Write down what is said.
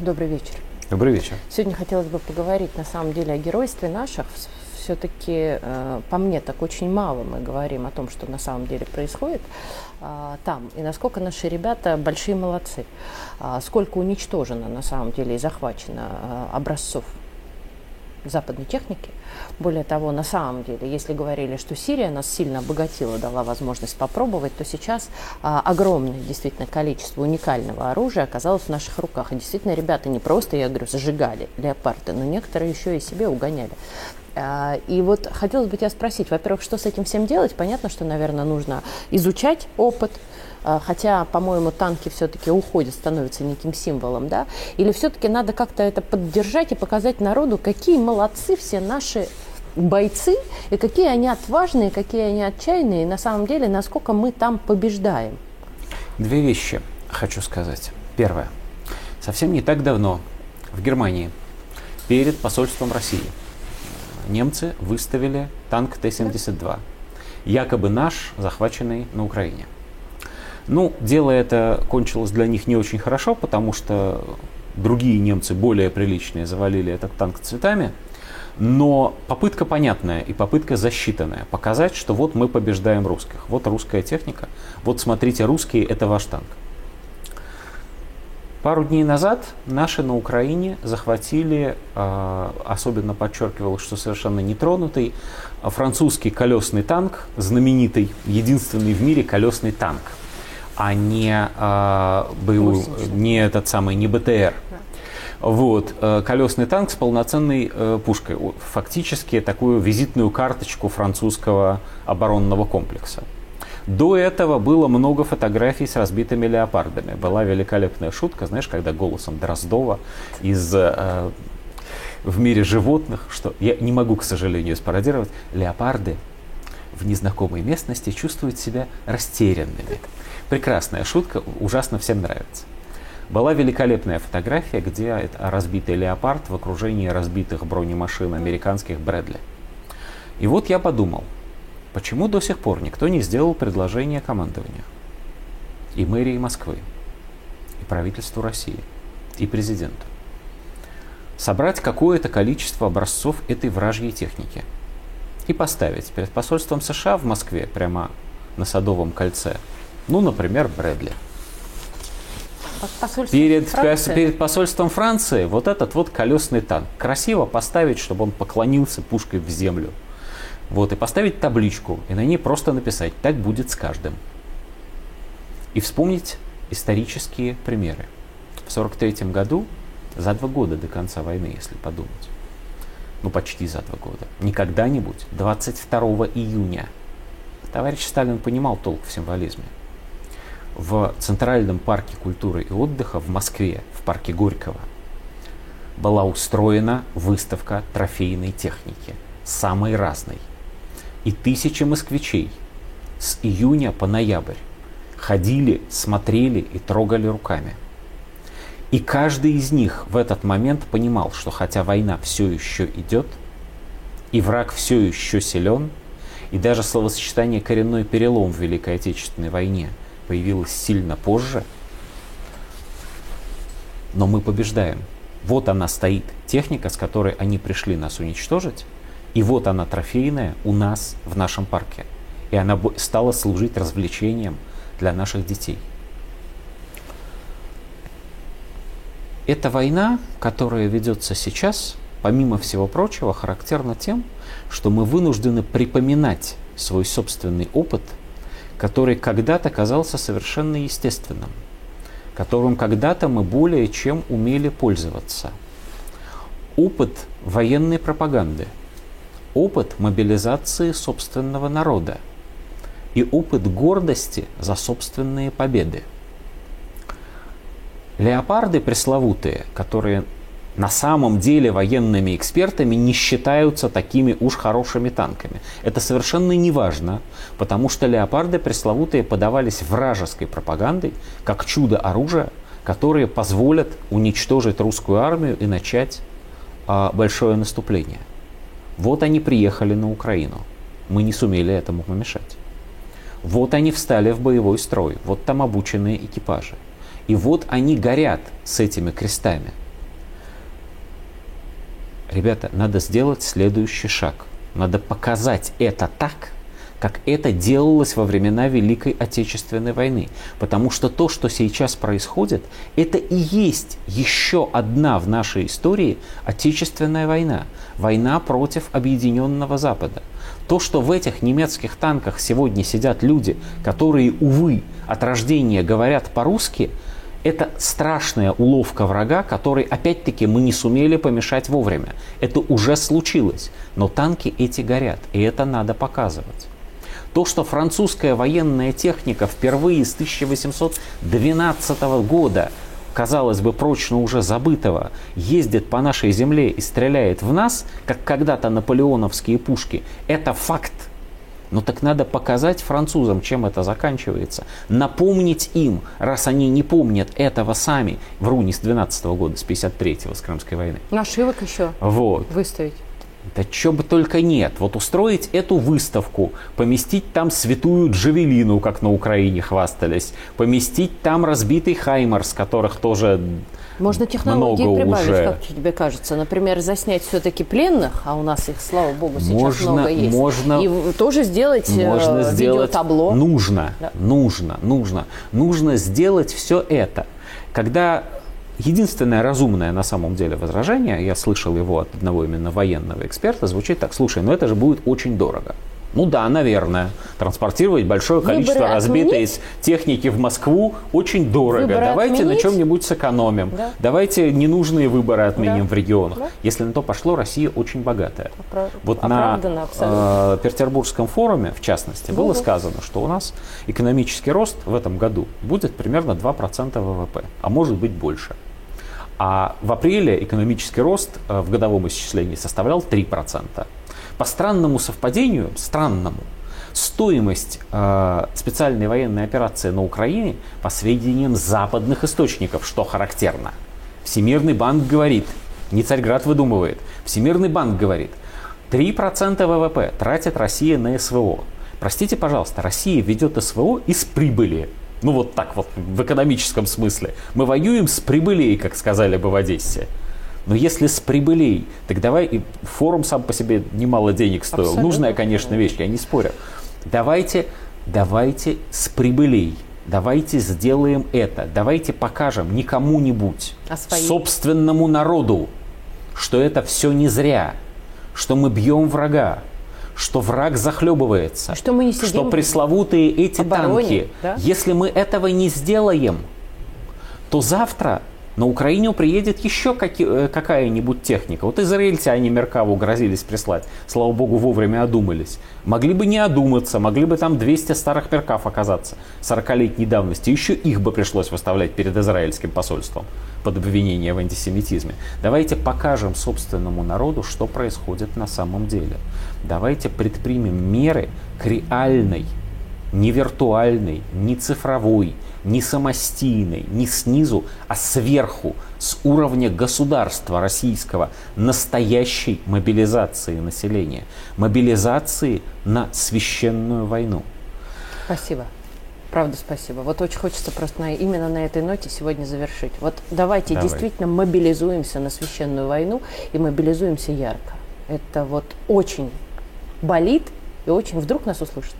Добрый вечер. Добрый вечер. Сегодня хотелось бы поговорить на самом деле о геройстве наших. Все-таки, э, по мне, так очень мало мы говорим о том, что на самом деле происходит э, там, и насколько наши ребята большие молодцы. Э, сколько уничтожено на самом деле и захвачено э, образцов западной техники. Более того, на самом деле, если говорили, что Сирия нас сильно обогатила, дала возможность попробовать, то сейчас а, огромное действительно количество уникального оружия оказалось в наших руках. И действительно, ребята не просто, я говорю, зажигали леопарды, но некоторые еще и себе угоняли. А, и вот хотелось бы тебя спросить, во-первых, что с этим всем делать? Понятно, что, наверное, нужно изучать опыт, хотя, по-моему, танки все-таки уходят, становятся неким символом, да? Или все-таки надо как-то это поддержать и показать народу, какие молодцы все наши бойцы, и какие они отважные, какие они отчаянные, и на самом деле, насколько мы там побеждаем. Две вещи хочу сказать. Первое. Совсем не так давно в Германии перед посольством России немцы выставили танк Т-72, якобы наш, захваченный на Украине. Ну, дело это кончилось для них не очень хорошо, потому что другие немцы, более приличные, завалили этот танк цветами. Но попытка понятная и попытка засчитанная. Показать, что вот мы побеждаем русских. Вот русская техника. Вот смотрите, русские это ваш танк. Пару дней назад наши на Украине захватили, а, особенно подчеркивал, что совершенно нетронутый, французский колесный танк, знаменитый, единственный в мире колесный танк, а не боевой, не этот самый, не БТР. Вот, э, колесный танк с полноценной э, пушкой. Фактически такую визитную карточку французского оборонного комплекса. До этого было много фотографий с разбитыми леопардами. Была великолепная шутка, знаешь, когда голосом Дроздова из э, в мире животных, что я не могу, к сожалению, спародировать, леопарды в незнакомой местности чувствуют себя растерянными. Прекрасная шутка, ужасно всем нравится. Была великолепная фотография, где это разбитый леопард в окружении разбитых бронемашин американских Брэдли. И вот я подумал, почему до сих пор никто не сделал предложение командованию? И мэрии Москвы, и правительству России, и президенту. Собрать какое-то количество образцов этой вражьей техники и поставить перед посольством США в Москве, прямо на Садовом кольце, ну, например, Брэдли – перед, Франции. перед посольством Франции вот этот вот колесный танк. Красиво поставить, чтобы он поклонился пушкой в землю. Вот, и поставить табличку, и на ней просто написать «Так будет с каждым». И вспомнить исторические примеры. В 1943 году, за два года до конца войны, если подумать, ну почти за два года, не когда-нибудь, 22 июня, товарищ Сталин понимал толк в символизме – в Центральном парке культуры и отдыха в Москве, в парке Горького, была устроена выставка трофейной техники, самой разной. И тысячи москвичей с июня по ноябрь ходили, смотрели и трогали руками. И каждый из них в этот момент понимал, что хотя война все еще идет, и враг все еще силен, и даже словосочетание «коренной перелом» в Великой Отечественной войне – появилась сильно позже, но мы побеждаем. Вот она стоит, техника, с которой они пришли нас уничтожить, и вот она трофейная у нас в нашем парке. И она стала служить развлечением для наших детей. Эта война, которая ведется сейчас, помимо всего прочего, характерна тем, что мы вынуждены припоминать свой собственный опыт – который когда-то казался совершенно естественным, которым когда-то мы более чем умели пользоваться. Опыт военной пропаганды, опыт мобилизации собственного народа и опыт гордости за собственные победы. Леопарды пресловутые, которые на самом деле военными экспертами не считаются такими уж хорошими танками. Это совершенно не важно, потому что леопарды пресловутые подавались вражеской пропагандой как чудо оружия, которые позволят уничтожить русскую армию и начать а, большое наступление. Вот они приехали на Украину. Мы не сумели этому помешать. Вот они встали в боевой строй, вот там обученные экипажи. И вот они горят с этими крестами – Ребята, надо сделать следующий шаг. Надо показать это так, как это делалось во времена Великой Отечественной войны. Потому что то, что сейчас происходит, это и есть еще одна в нашей истории Отечественная война. Война против Объединенного Запада. То, что в этих немецких танках сегодня сидят люди, которые, увы, от рождения говорят по-русски, это страшная уловка врага, которой, опять-таки, мы не сумели помешать вовремя. Это уже случилось. Но танки эти горят, и это надо показывать. То, что французская военная техника впервые с 1812 года, казалось бы, прочно уже забытого, ездит по нашей земле и стреляет в нас, как когда-то наполеоновские пушки, это факт. Но так надо показать французам, чем это заканчивается. Напомнить им, раз они не помнят этого сами. Вру не с 12 года, с 53-го, с Крымской войны. Нашивок еще Вот. выставить. Да чего бы только нет. Вот устроить эту выставку, поместить там святую Джавелину, как на Украине хвастались, поместить там разбитый Хаймарс, которых тоже Можно технологии много прибавить, уже. как тебе кажется. Например, заснять все-таки пленных, а у нас их, слава богу, сейчас Можно- много есть. можно- И тоже сделать э, можно сделать... видеотабло. Нужно, Да. нужно, нужно. Нужно сделать все это. Когда единственное разумное на самом деле возражение, я слышал его от одного именно военного эксперта, звучит так, слушай, ну это же будет очень дорого. Ну да, наверное. Транспортировать большое Выборы количество разбитой отменить? техники в Москву очень дорого. Выборы Давайте отменить? на чем-нибудь сэкономим. Да. Давайте ненужные выборы отменим Да. в регионах. Да. Если на то пошло, Россия очень богатая. Опра- Вот на э, Петербургском форуме, в частности, было Мгм. сказано, что у нас экономический рост в этом году будет примерно 2% ВВП, а может быть больше. А в апреле экономический рост э, в годовом исчислении составлял 3%. По странному совпадению, странному, стоимость э, специальной военной операции на Украине, по сведениям западных источников, что характерно, Всемирный банк говорит, не Царьград выдумывает, Всемирный банк говорит, 3% ВВП тратит Россия на СВО. Простите, пожалуйста, Россия ведет СВО из прибыли. Ну вот так вот, в экономическом смысле. Мы воюем с прибылей, как сказали бы в Одессе. Но если с прибылей, так давай, и форум сам по себе немало денег стоил. Абсолютно. Нужная, конечно, вещь, я не спорю. Давайте, давайте с прибылей, давайте сделаем это, давайте покажем не кому-нибудь, А собственному народу, что это все не зря, что мы бьем врага, что враг захлебывается, Что мы не что сидим пресловутые эти обороне, танки, да? если мы этого не сделаем, то завтра на Украину приедет еще э, какая-нибудь техника. Вот израильтяне Меркаву грозились прислать. Слава богу, вовремя одумались. Могли бы не одуматься, могли бы там 200 старых Меркав оказаться 40-летней давности. Еще их бы пришлось выставлять перед израильским посольством под обвинение в антисемитизме. Давайте покажем собственному народу, что происходит на самом деле. Давайте предпримем меры к реальной не виртуальной, не цифровой, не самостийной, не снизу, а сверху, с уровня государства российского, настоящей мобилизации населения, мобилизации на священную войну. Спасибо. Правда, спасибо. Вот очень хочется просто на, именно на этой ноте сегодня завершить. Вот давайте Давай. действительно мобилизуемся на священную войну и мобилизуемся ярко. Это вот очень болит и очень вдруг нас услышат.